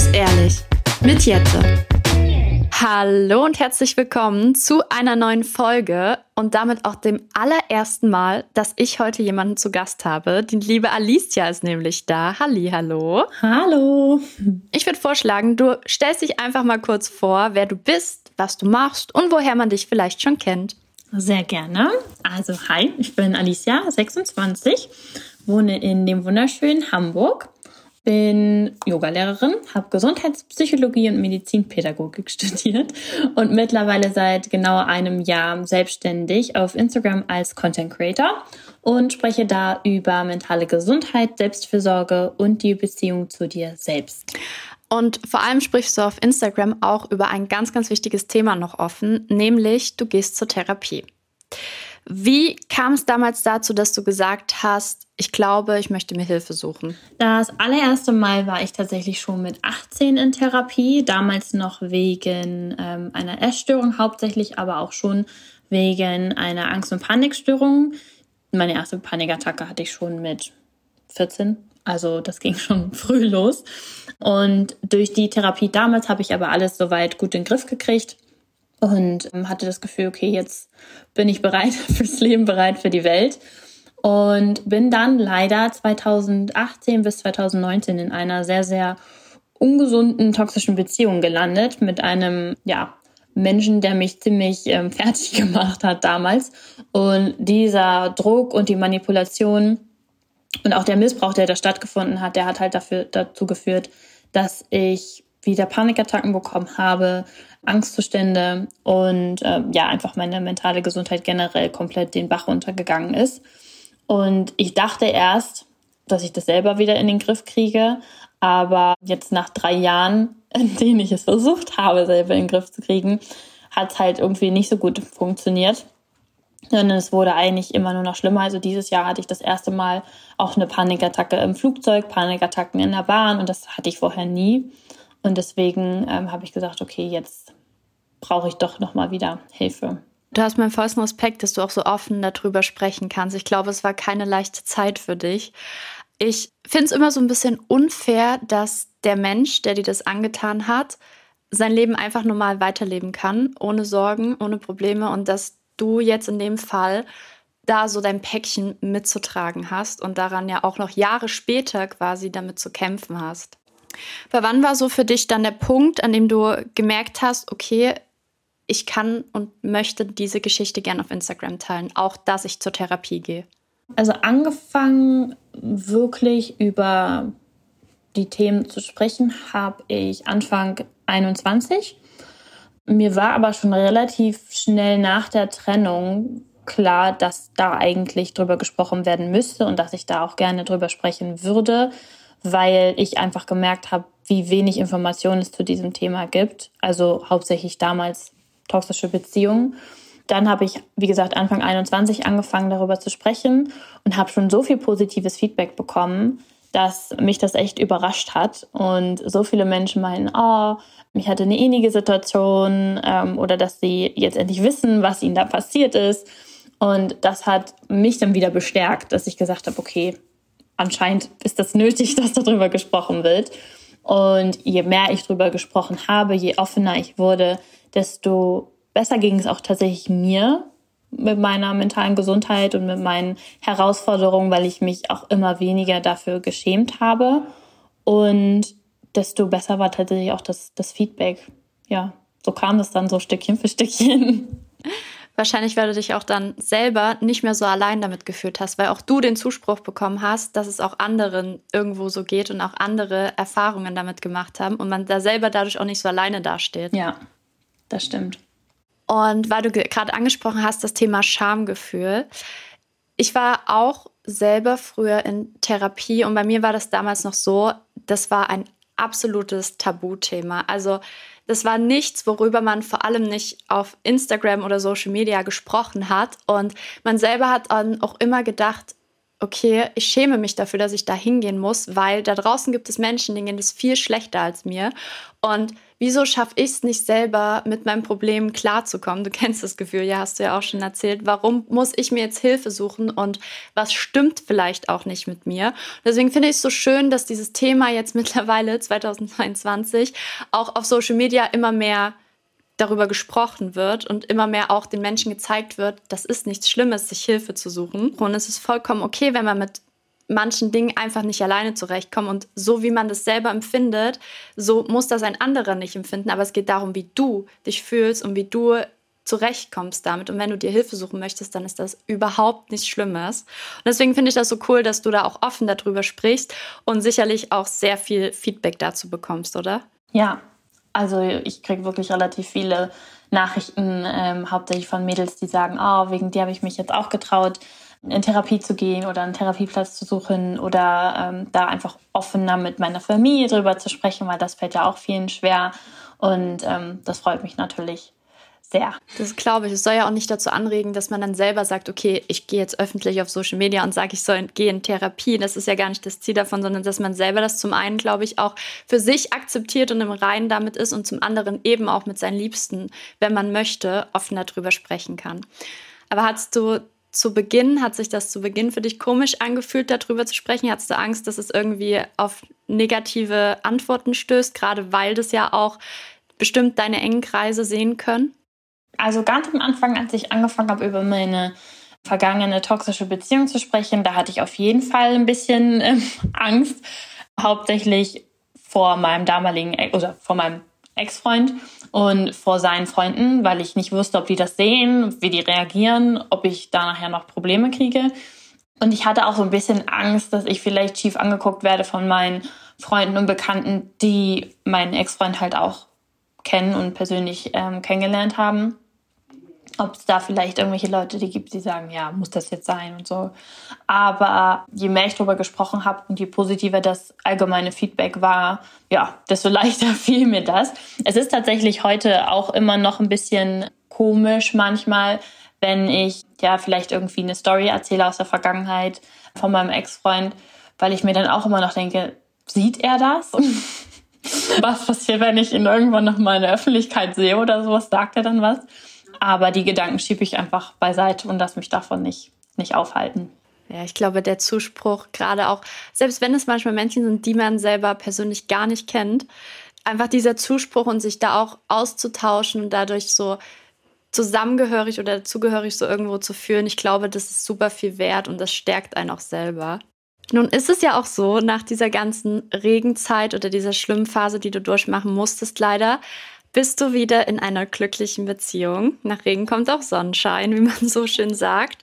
muss ehrlich mit Jette. Hallo und herzlich willkommen zu einer neuen Folge und damit auch dem allerersten Mal, dass ich heute jemanden zu Gast habe. Die liebe Alicia ist nämlich da. Halli, hallo. Hallo. Ich würde vorschlagen, du stellst dich einfach mal kurz vor, wer du bist, was du machst und woher man dich vielleicht schon kennt. Sehr gerne. Also, hi, ich bin Alicia, 26, wohne in dem wunderschönen Hamburg bin Yogalehrerin, habe Gesundheitspsychologie und Medizinpädagogik studiert und mittlerweile seit genau einem Jahr selbstständig auf Instagram als Content Creator und spreche da über mentale Gesundheit, Selbstfürsorge und die Beziehung zu dir selbst. Und vor allem sprichst du auf Instagram auch über ein ganz, ganz wichtiges Thema noch offen, nämlich du gehst zur Therapie. Wie kam es damals dazu, dass du gesagt hast, ich glaube, ich möchte mir Hilfe suchen? Das allererste Mal war ich tatsächlich schon mit 18 in Therapie, damals noch wegen ähm, einer Essstörung hauptsächlich, aber auch schon wegen einer Angst- und Panikstörung. Meine erste Panikattacke hatte ich schon mit 14, also das ging schon früh los. Und durch die Therapie damals habe ich aber alles soweit gut in den Griff gekriegt und ähm, hatte das Gefühl, okay, jetzt bin ich bereit fürs Leben, bereit für die Welt. Und bin dann leider 2018 bis 2019 in einer sehr, sehr ungesunden, toxischen Beziehung gelandet mit einem, ja, Menschen, der mich ziemlich ähm, fertig gemacht hat damals. Und dieser Druck und die Manipulation und auch der Missbrauch, der da stattgefunden hat, der hat halt dafür, dazu geführt, dass ich wieder Panikattacken bekommen habe, Angstzustände und äh, ja, einfach meine mentale Gesundheit generell komplett den Bach runtergegangen ist. Und ich dachte erst, dass ich das selber wieder in den Griff kriege. Aber jetzt nach drei Jahren, in denen ich es versucht habe, selber in den Griff zu kriegen, hat es halt irgendwie nicht so gut funktioniert. Sondern es wurde eigentlich immer nur noch schlimmer. Also dieses Jahr hatte ich das erste Mal auch eine Panikattacke im Flugzeug, Panikattacken in der Bahn und das hatte ich vorher nie. Und deswegen ähm, habe ich gesagt, okay, jetzt brauche ich doch noch mal wieder Hilfe. Du hast meinen vollsten Respekt, dass du auch so offen darüber sprechen kannst. Ich glaube, es war keine leichte Zeit für dich. Ich finde es immer so ein bisschen unfair, dass der Mensch, der dir das angetan hat, sein Leben einfach normal weiterleben kann, ohne Sorgen, ohne Probleme und dass du jetzt in dem Fall da so dein Päckchen mitzutragen hast und daran ja auch noch Jahre später quasi damit zu kämpfen hast. Aber wann war so für dich dann der Punkt, an dem du gemerkt hast, okay, ich kann und möchte diese Geschichte gerne auf Instagram teilen, auch dass ich zur Therapie gehe? Also angefangen wirklich über die Themen zu sprechen, habe ich Anfang 21. Mir war aber schon relativ schnell nach der Trennung klar, dass da eigentlich drüber gesprochen werden müsste und dass ich da auch gerne drüber sprechen würde, weil ich einfach gemerkt habe, wie wenig Informationen es zu diesem Thema gibt. Also hauptsächlich damals toxische Beziehungen. Dann habe ich, wie gesagt, Anfang 21 angefangen, darüber zu sprechen und habe schon so viel positives Feedback bekommen, dass mich das echt überrascht hat. Und so viele Menschen meinen, oh, ich hatte eine ähnliche Situation ähm, oder dass sie jetzt endlich wissen, was ihnen da passiert ist. Und das hat mich dann wieder bestärkt, dass ich gesagt habe, okay, anscheinend ist das nötig, dass darüber gesprochen wird. Und je mehr ich darüber gesprochen habe, je offener ich wurde, desto besser ging es auch tatsächlich mir mit meiner mentalen Gesundheit und mit meinen Herausforderungen, weil ich mich auch immer weniger dafür geschämt habe. Und desto besser war tatsächlich auch das, das Feedback. Ja, so kam das dann so Stückchen für Stückchen. Wahrscheinlich, weil du dich auch dann selber nicht mehr so allein damit gefühlt hast, weil auch du den Zuspruch bekommen hast, dass es auch anderen irgendwo so geht und auch andere Erfahrungen damit gemacht haben und man da selber dadurch auch nicht so alleine dasteht. Ja, das stimmt. Und weil du gerade angesprochen hast, das Thema Schamgefühl. Ich war auch selber früher in Therapie und bei mir war das damals noch so, das war ein absolutes Tabuthema. Also das war nichts, worüber man vor allem nicht auf Instagram oder Social Media gesprochen hat. Und man selber hat dann auch immer gedacht, okay, ich schäme mich dafür, dass ich da hingehen muss, weil da draußen gibt es Menschen, denen geht es viel schlechter als mir. Und wieso schaffe ich es nicht selber, mit meinem Problem klarzukommen? Du kennst das Gefühl, ja, hast du ja auch schon erzählt. Warum muss ich mir jetzt Hilfe suchen und was stimmt vielleicht auch nicht mit mir? Deswegen finde ich es so schön, dass dieses Thema jetzt mittlerweile 2022 auch auf Social Media immer mehr darüber gesprochen wird und immer mehr auch den Menschen gezeigt wird, das ist nichts Schlimmes, sich Hilfe zu suchen. Und es ist vollkommen okay, wenn man mit manchen Dingen einfach nicht alleine zurechtkommen. Und so wie man das selber empfindet, so muss das ein anderer nicht empfinden. Aber es geht darum, wie du dich fühlst und wie du zurechtkommst damit. Und wenn du dir Hilfe suchen möchtest, dann ist das überhaupt nichts Schlimmes. Und deswegen finde ich das so cool, dass du da auch offen darüber sprichst und sicherlich auch sehr viel Feedback dazu bekommst, oder? Ja, also ich kriege wirklich relativ viele Nachrichten, ähm, hauptsächlich von Mädels, die sagen, oh, wegen dir habe ich mich jetzt auch getraut, in Therapie zu gehen oder einen Therapieplatz zu suchen oder ähm, da einfach offener mit meiner Familie drüber zu sprechen, weil das fällt ja auch vielen schwer. Und ähm, das freut mich natürlich sehr. Das glaube ich. Es soll ja auch nicht dazu anregen, dass man dann selber sagt, okay, ich gehe jetzt öffentlich auf Social Media und sage, ich soll gehe in Therapie. Das ist ja gar nicht das Ziel davon, sondern dass man selber das zum einen, glaube ich, auch für sich akzeptiert und im Reinen damit ist und zum anderen eben auch mit seinen Liebsten, wenn man möchte, offener darüber sprechen kann. Aber hast du zu Beginn, hat sich das zu Beginn für dich komisch angefühlt, darüber zu sprechen? Hattest du Angst, dass es irgendwie auf negative Antworten stößt, gerade weil das ja auch bestimmt deine engen Kreise sehen können? Also ganz am Anfang, als ich angefangen habe, über meine vergangene toxische Beziehung zu sprechen, da hatte ich auf jeden Fall ein bisschen äh, Angst, hauptsächlich vor meinem damaligen oder vor meinem Ex-Freund und vor seinen Freunden, weil ich nicht wusste, ob die das sehen, wie die reagieren, ob ich da nachher noch Probleme kriege. Und ich hatte auch so ein bisschen Angst, dass ich vielleicht schief angeguckt werde von meinen Freunden und Bekannten, die meinen Ex-Freund halt auch kennen und persönlich ähm, kennengelernt haben ob es da vielleicht irgendwelche Leute die gibt, die sagen, ja, muss das jetzt sein und so. Aber je mehr ich darüber gesprochen habe und je positiver das allgemeine Feedback war, ja, desto leichter fiel mir das. Es ist tatsächlich heute auch immer noch ein bisschen komisch manchmal, wenn ich ja vielleicht irgendwie eine Story erzähle aus der Vergangenheit von meinem Ex-Freund, weil ich mir dann auch immer noch denke, sieht er das? was passiert, wenn ich ihn irgendwann noch mal in der Öffentlichkeit sehe oder sowas? Sagt er dann was? Aber die Gedanken schiebe ich einfach beiseite und lasse mich davon nicht, nicht aufhalten. Ja, ich glaube, der Zuspruch, gerade auch, selbst wenn es manchmal Menschen sind, die man selber persönlich gar nicht kennt, einfach dieser Zuspruch und sich da auch auszutauschen und dadurch so zusammengehörig oder zugehörig so irgendwo zu fühlen, ich glaube, das ist super viel wert und das stärkt einen auch selber. Nun ist es ja auch so, nach dieser ganzen Regenzeit oder dieser schlimmen Phase, die du durchmachen musstest, leider, bist du wieder in einer glücklichen Beziehung. Nach Regen kommt auch Sonnenschein, wie man so schön sagt.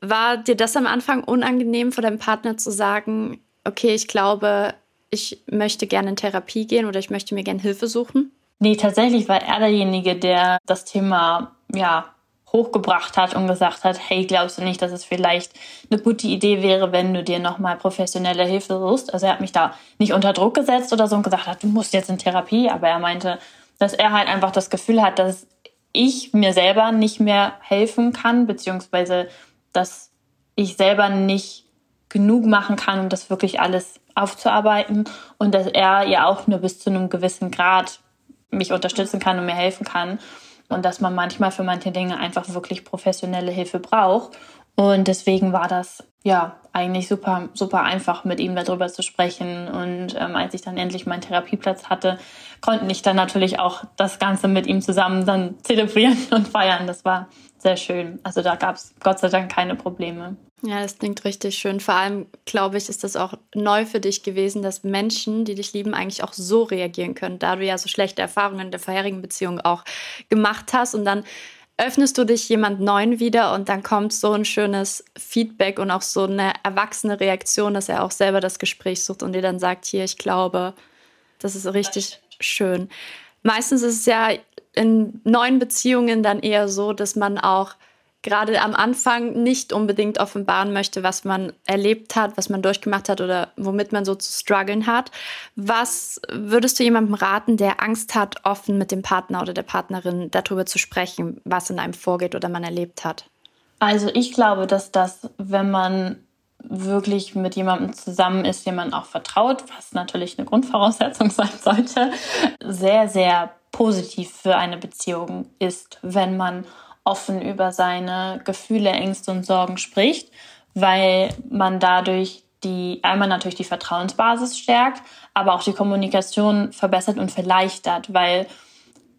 War dir das am Anfang unangenehm, vor deinem Partner zu sagen, okay, ich glaube, ich möchte gerne in Therapie gehen oder ich möchte mir gerne Hilfe suchen? Nee, tatsächlich war er derjenige, der das Thema ja hochgebracht hat und gesagt hat, hey, glaubst du nicht, dass es vielleicht eine gute Idee wäre, wenn du dir nochmal professionelle Hilfe suchst? Also er hat mich da nicht unter Druck gesetzt oder so und gesagt, du musst jetzt in Therapie, aber er meinte, dass er halt einfach das Gefühl hat, dass ich mir selber nicht mehr helfen kann, beziehungsweise dass ich selber nicht genug machen kann, um das wirklich alles aufzuarbeiten. Und dass er ja auch nur bis zu einem gewissen Grad mich unterstützen kann und mir helfen kann. Und dass man manchmal für manche Dinge einfach wirklich professionelle Hilfe braucht und deswegen war das ja eigentlich super, super einfach, mit ihm darüber zu sprechen. Und ähm, als ich dann endlich meinen Therapieplatz hatte, konnte ich dann natürlich auch das Ganze mit ihm zusammen dann zelebrieren und feiern. Das war sehr schön. Also da gab es Gott sei Dank keine Probleme. Ja, das klingt richtig schön. Vor allem, glaube ich, ist das auch neu für dich gewesen, dass Menschen, die dich lieben, eigentlich auch so reagieren können, da du ja so schlechte Erfahrungen in der vorherigen Beziehung auch gemacht hast und dann öffnest du dich jemand Neuen wieder und dann kommt so ein schönes Feedback und auch so eine erwachsene Reaktion, dass er auch selber das Gespräch sucht und dir dann sagt, hier, ich glaube, das ist richtig schön. Meistens ist es ja in neuen Beziehungen dann eher so, dass man auch gerade am Anfang nicht unbedingt offenbaren möchte, was man erlebt hat, was man durchgemacht hat oder womit man so zu strugglen hat. Was würdest du jemandem raten, der Angst hat, offen mit dem Partner oder der Partnerin darüber zu sprechen, was in einem vorgeht oder man erlebt hat? Also ich glaube, dass das, wenn man wirklich mit jemandem zusammen ist, dem man auch vertraut, was natürlich eine Grundvoraussetzung sein sollte, sehr, sehr positiv für eine Beziehung ist, wenn man offen über seine Gefühle, Ängste und Sorgen spricht, weil man dadurch die einmal natürlich die Vertrauensbasis stärkt, aber auch die Kommunikation verbessert und verleichtert, weil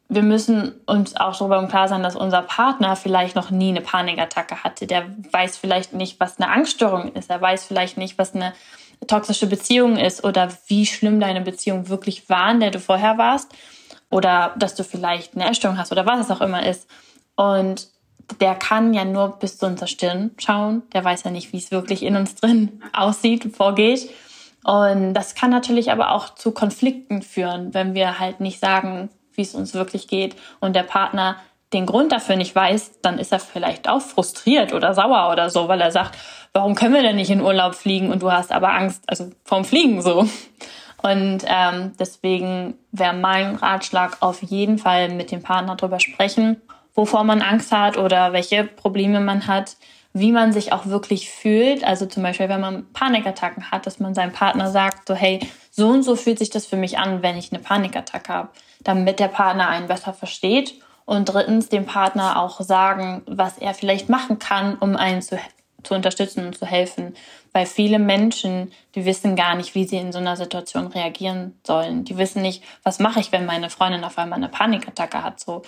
wir müssen uns auch darüber im Klar sein, dass unser Partner vielleicht noch nie eine Panikattacke hatte. Der weiß vielleicht nicht, was eine Angststörung ist. Er weiß vielleicht nicht, was eine toxische Beziehung ist oder wie schlimm deine Beziehung wirklich war, in der du vorher warst. Oder dass du vielleicht eine Essstörung hast oder was es auch immer ist. Und der kann ja nur bis zu unserer Stirn schauen. Der weiß ja nicht, wie es wirklich in uns drin aussieht, vorgeht. Und das kann natürlich aber auch zu Konflikten führen, wenn wir halt nicht sagen, wie es uns wirklich geht und der Partner den Grund dafür nicht weiß, dann ist er vielleicht auch frustriert oder sauer oder so, weil er sagt, warum können wir denn nicht in Urlaub fliegen und du hast aber Angst, also vom Fliegen so. Und ähm, deswegen wäre mein Ratschlag auf jeden Fall mit dem Partner drüber sprechen, wovor man Angst hat oder welche Probleme man hat, wie man sich auch wirklich fühlt. Also zum Beispiel, wenn man Panikattacken hat, dass man seinem Partner sagt, so hey, so und so fühlt sich das für mich an, wenn ich eine Panikattacke habe damit der Partner einen besser versteht. Und drittens dem Partner auch sagen, was er vielleicht machen kann, um einen zu, zu unterstützen und zu helfen. Weil viele Menschen, die wissen gar nicht, wie sie in so einer Situation reagieren sollen. Die wissen nicht, was mache ich, wenn meine Freundin auf einmal eine Panikattacke hat. So,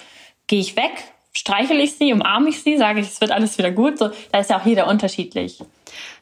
gehe ich weg, streichel ich sie, umarme ich sie, sage ich, es wird alles wieder gut. So, da ist ja auch jeder unterschiedlich.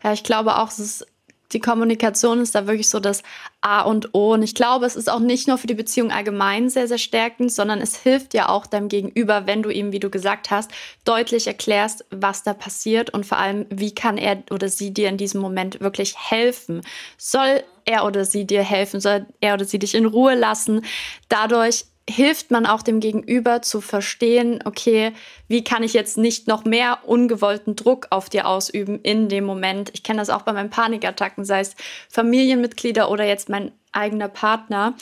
Ja, ich glaube auch, es ist die Kommunikation ist da wirklich so das A und O. Und ich glaube, es ist auch nicht nur für die Beziehung allgemein sehr, sehr stärkend, sondern es hilft ja auch deinem Gegenüber, wenn du ihm, wie du gesagt hast, deutlich erklärst, was da passiert und vor allem, wie kann er oder sie dir in diesem Moment wirklich helfen. Soll er oder sie dir helfen? Soll er oder sie dich in Ruhe lassen? Dadurch hilft man auch dem Gegenüber zu verstehen, okay, wie kann ich jetzt nicht noch mehr ungewollten Druck auf dir ausüben in dem Moment. Ich kenne das auch bei meinen Panikattacken, sei es Familienmitglieder oder jetzt mein eigener Partner,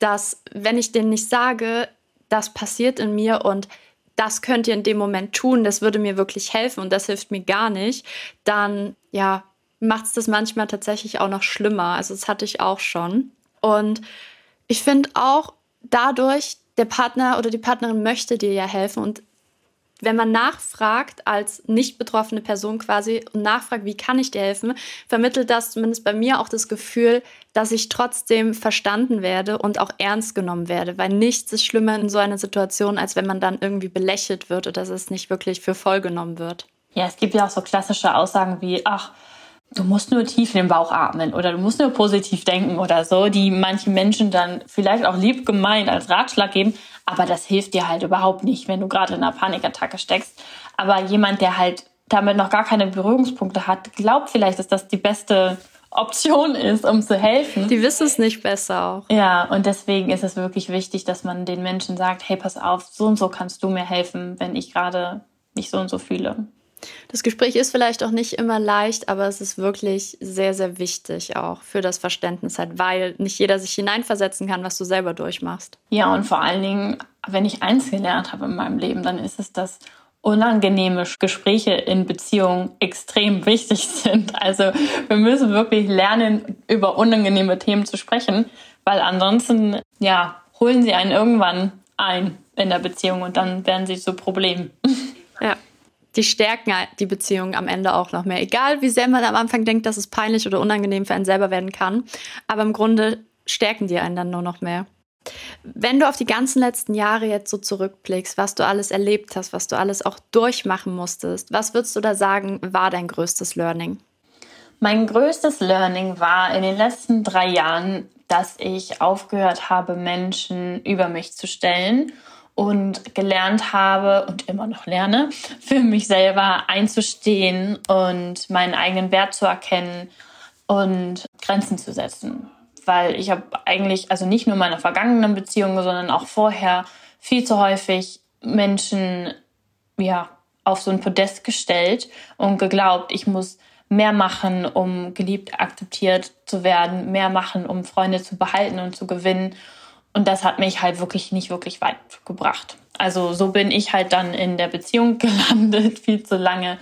dass wenn ich denen nicht sage, das passiert in mir und das könnt ihr in dem Moment tun, das würde mir wirklich helfen und das hilft mir gar nicht, dann ja, macht es das manchmal tatsächlich auch noch schlimmer. Also das hatte ich auch schon. Und ich finde auch, dadurch, der Partner oder die Partnerin möchte dir ja helfen und wenn man nachfragt als nicht betroffene Person quasi und nachfragt, wie kann ich dir helfen, vermittelt das zumindest bei mir auch das Gefühl, dass ich trotzdem verstanden werde und auch ernst genommen werde, weil nichts ist schlimmer in so einer Situation, als wenn man dann irgendwie belächelt wird oder dass es nicht wirklich für voll genommen wird. Ja, es gibt ja auch so klassische Aussagen wie, ach, du musst nur tief in den Bauch atmen oder du musst nur positiv denken oder so, die manchen Menschen dann vielleicht auch lieb gemeint als Ratschlag geben, aber das hilft dir halt überhaupt nicht, wenn du gerade in einer Panikattacke steckst. Aber jemand, der halt damit noch gar keine Berührungspunkte hat, glaubt vielleicht, dass das die beste Option ist, um zu helfen. Die wissen es nicht besser auch. Ja, und deswegen ist es wirklich wichtig, dass man den Menschen sagt, hey, pass auf, so und so kannst du mir helfen, wenn ich gerade mich so und so fühle. Das Gespräch ist vielleicht auch nicht immer leicht, aber es ist wirklich sehr, sehr wichtig auch für das Verständnis halt, weil nicht jeder sich hineinversetzen kann, was du selber durchmachst. Ja, und vor allen Dingen, wenn ich eins gelernt habe in meinem Leben, dann ist es, dass unangenehme Gespräche in Beziehungen extrem wichtig sind. Also wir müssen wirklich lernen, über unangenehme Themen zu sprechen, weil ansonsten, ja, holen sie einen irgendwann ein in der Beziehung und dann werden sie zu Problemen. Ja die stärken die Beziehung am Ende auch noch mehr. Egal, wie sehr man am Anfang denkt, dass es peinlich oder unangenehm für einen selber werden kann. Aber im Grunde stärken die einen dann nur noch mehr. Wenn du auf die ganzen letzten Jahre jetzt so zurückblickst, was du alles erlebt hast, was du alles auch durchmachen musstest, was würdest du da sagen, war dein größtes Learning? Mein größtes Learning war in den letzten drei Jahren, dass ich aufgehört habe, Menschen über mich zu stellen und gelernt habe und immer noch lerne, für mich selber einzustehen und meinen eigenen Wert zu erkennen und Grenzen zu setzen. Weil ich habe eigentlich, also nicht nur meine vergangenen Beziehungen, sondern auch vorher viel zu häufig Menschen, ja, auf so ein Podest gestellt und geglaubt, ich muss mehr machen, um geliebt, akzeptiert zu werden, mehr machen, um Freunde zu behalten und zu gewinnen. Und das hat mich halt wirklich nicht wirklich weit gebracht. Also so bin ich halt dann in der Beziehung gelandet, viel zu lange.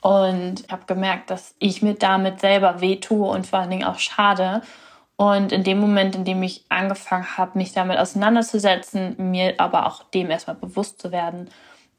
Und ich habe gemerkt, dass ich mir damit selber wehtue und vor allen Dingen auch schade. Und in dem Moment, in dem ich angefangen habe, mich damit auseinanderzusetzen, mir aber auch dem erstmal bewusst zu werden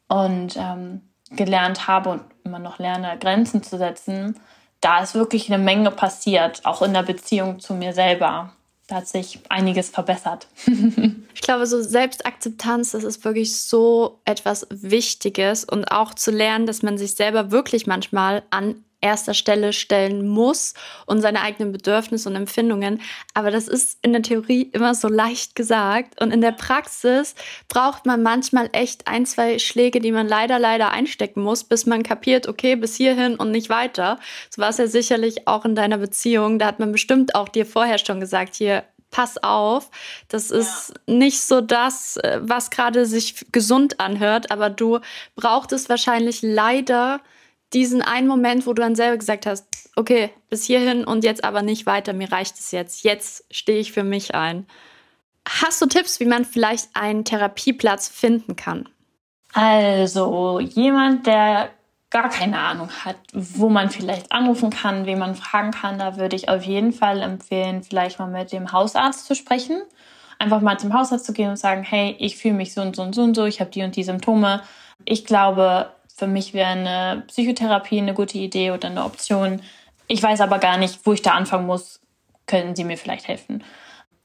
und ähm, gelernt habe und immer noch lerne, Grenzen zu setzen, da ist wirklich eine Menge passiert, auch in der Beziehung zu mir selber. Da hat sich einiges verbessert. ich glaube, so Selbstakzeptanz, das ist wirklich so etwas Wichtiges und auch zu lernen, dass man sich selber wirklich manchmal an erster Stelle stellen muss und seine eigenen Bedürfnisse und Empfindungen. Aber das ist in der Theorie immer so leicht gesagt. Und in der Praxis braucht man manchmal echt ein, zwei Schläge, die man leider, leider einstecken muss, bis man kapiert, okay, bis hierhin und nicht weiter. So war es ja sicherlich auch in deiner Beziehung. Da hat man bestimmt auch dir vorher schon gesagt, hier, pass auf, das ist ja. nicht so das, äh, was gerade sich gesund anhört, aber du brauchtest wahrscheinlich leider diesen einen Moment, wo du dann selber gesagt hast, okay, bis hierhin und jetzt aber nicht weiter, mir reicht es jetzt. Jetzt stehe ich für mich ein. Hast du Tipps, wie man vielleicht einen Therapieplatz finden kann? Also, jemand, der gar keine Ahnung hat, wo man vielleicht anrufen kann, wen man fragen kann, da würde ich auf jeden Fall empfehlen, vielleicht mal mit dem Hausarzt zu sprechen. Einfach mal zum Hausarzt zu gehen und sagen, hey, ich fühle mich so und so und so und so, ich habe die und die Symptome. Ich glaube, für mich wäre eine Psychotherapie eine gute Idee oder eine Option. Ich weiß aber gar nicht, wo ich da anfangen muss. Können Sie mir vielleicht helfen?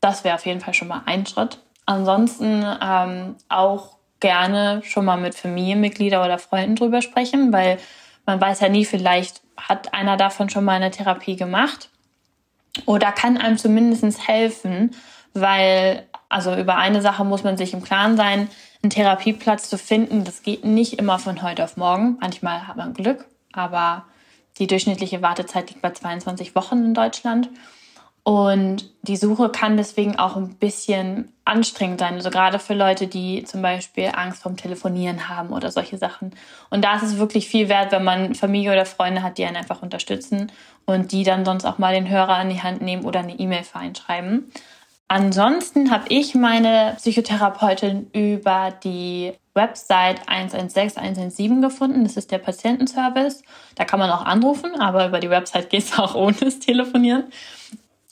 Das wäre auf jeden Fall schon mal ein Schritt. Ansonsten ähm, auch gerne schon mal mit Familienmitgliedern oder Freunden drüber sprechen, weil man weiß ja nie, vielleicht hat einer davon schon mal eine Therapie gemacht oder kann einem zumindest helfen, weil, also über eine Sache muss man sich im Klaren sein, einen Therapieplatz zu finden, das geht nicht immer von heute auf morgen. Manchmal hat man Glück, aber die durchschnittliche Wartezeit liegt bei 22 Wochen in Deutschland. Und die Suche kann deswegen auch ein bisschen anstrengend sein. Also gerade für Leute, die zum Beispiel Angst vorm Telefonieren haben oder solche Sachen. Und da ist es wirklich viel wert, wenn man Familie oder Freunde hat, die einen einfach unterstützen und die dann sonst auch mal den Hörer in die Hand nehmen oder eine E-Mail für einen schreiben. Ansonsten habe ich meine Psychotherapeutin über die Website 116 117 gefunden. Das ist der Patientenservice. Da kann man auch anrufen, aber über die Website geht es auch ohne das Telefonieren.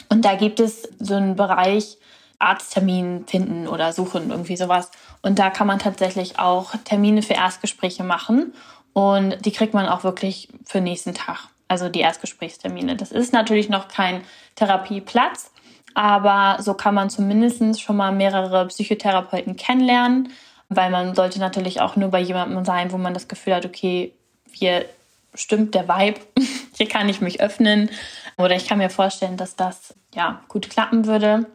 Und da gibt es so einen Bereich Arzttermin finden oder suchen, irgendwie sowas. Und da kann man tatsächlich auch Termine für Erstgespräche machen. Und die kriegt man auch wirklich für nächsten Tag. Also die Erstgesprächstermine. Das ist natürlich noch kein Therapieplatz, aber so kann man zumindest schon mal mehrere Psychotherapeuten kennenlernen, weil man sollte natürlich auch nur bei jemandem sein, wo man das Gefühl hat, okay, hier stimmt der Vibe, hier kann ich mich öffnen oder ich kann mir vorstellen, dass das ja gut klappen würde.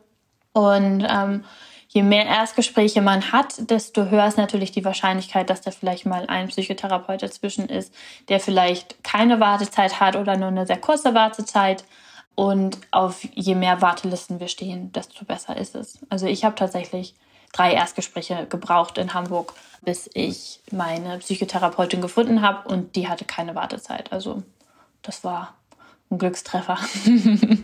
Und ähm, je mehr Erstgespräche man hat, desto höher ist natürlich die Wahrscheinlichkeit, dass da vielleicht mal ein Psychotherapeut dazwischen ist, der vielleicht keine Wartezeit hat oder nur eine sehr kurze Wartezeit und auf je mehr Wartelisten wir stehen, desto besser ist es. Also ich habe tatsächlich drei Erstgespräche gebraucht in Hamburg, bis ich meine Psychotherapeutin gefunden habe und die hatte keine Wartezeit. Also das war ein Glückstreffer.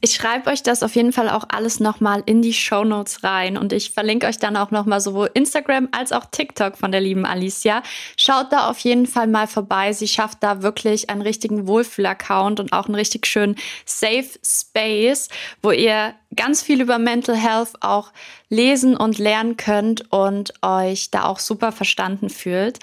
Ich schreibe euch das auf jeden Fall auch alles nochmal in die Show Notes rein und ich verlinke euch dann auch nochmal sowohl Instagram als auch TikTok von der lieben Alicia. Schaut da auf jeden Fall mal vorbei. Sie schafft da wirklich einen richtigen Wohlfühl-Account und auch einen richtig schönen Safe Space, wo ihr ganz viel über Mental Health auch lesen und lernen könnt und euch da auch super verstanden fühlt.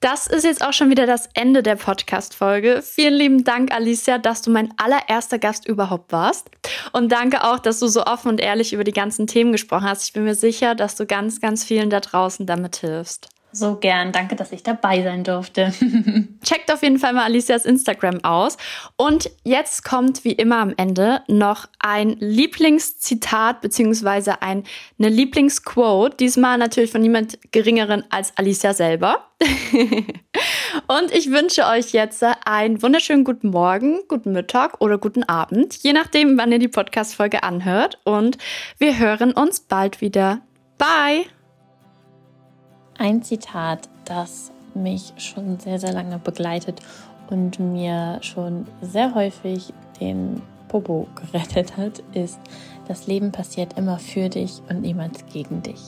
Das ist jetzt auch schon wieder das Ende der Podcast-Folge. Vielen lieben Dank, Alicia, dass du mein allererster Gast überhaupt warst. Und danke auch, dass du so offen und ehrlich über die ganzen Themen gesprochen hast. Ich bin mir sicher, dass du ganz, ganz vielen da draußen damit hilfst. So gern. Danke, dass ich dabei sein durfte. Checkt auf jeden Fall mal Alicias Instagram aus. Und jetzt kommt wie immer am Ende noch ein Lieblingszitat bzw. ein, eine Lieblingsquote. Diesmal natürlich von niemand Geringeren als Alicia selber. Und ich wünsche euch jetzt einen wunderschönen guten Morgen, guten Mittag oder guten Abend, je nachdem, wann ihr die Podcast-Folge anhört. Und wir hören uns bald wieder. Bye! Ein Zitat, das mich schon sehr, sehr lange begleitet und mir schon sehr häufig den Popo gerettet hat, ist, das Leben passiert immer für dich und niemals gegen dich.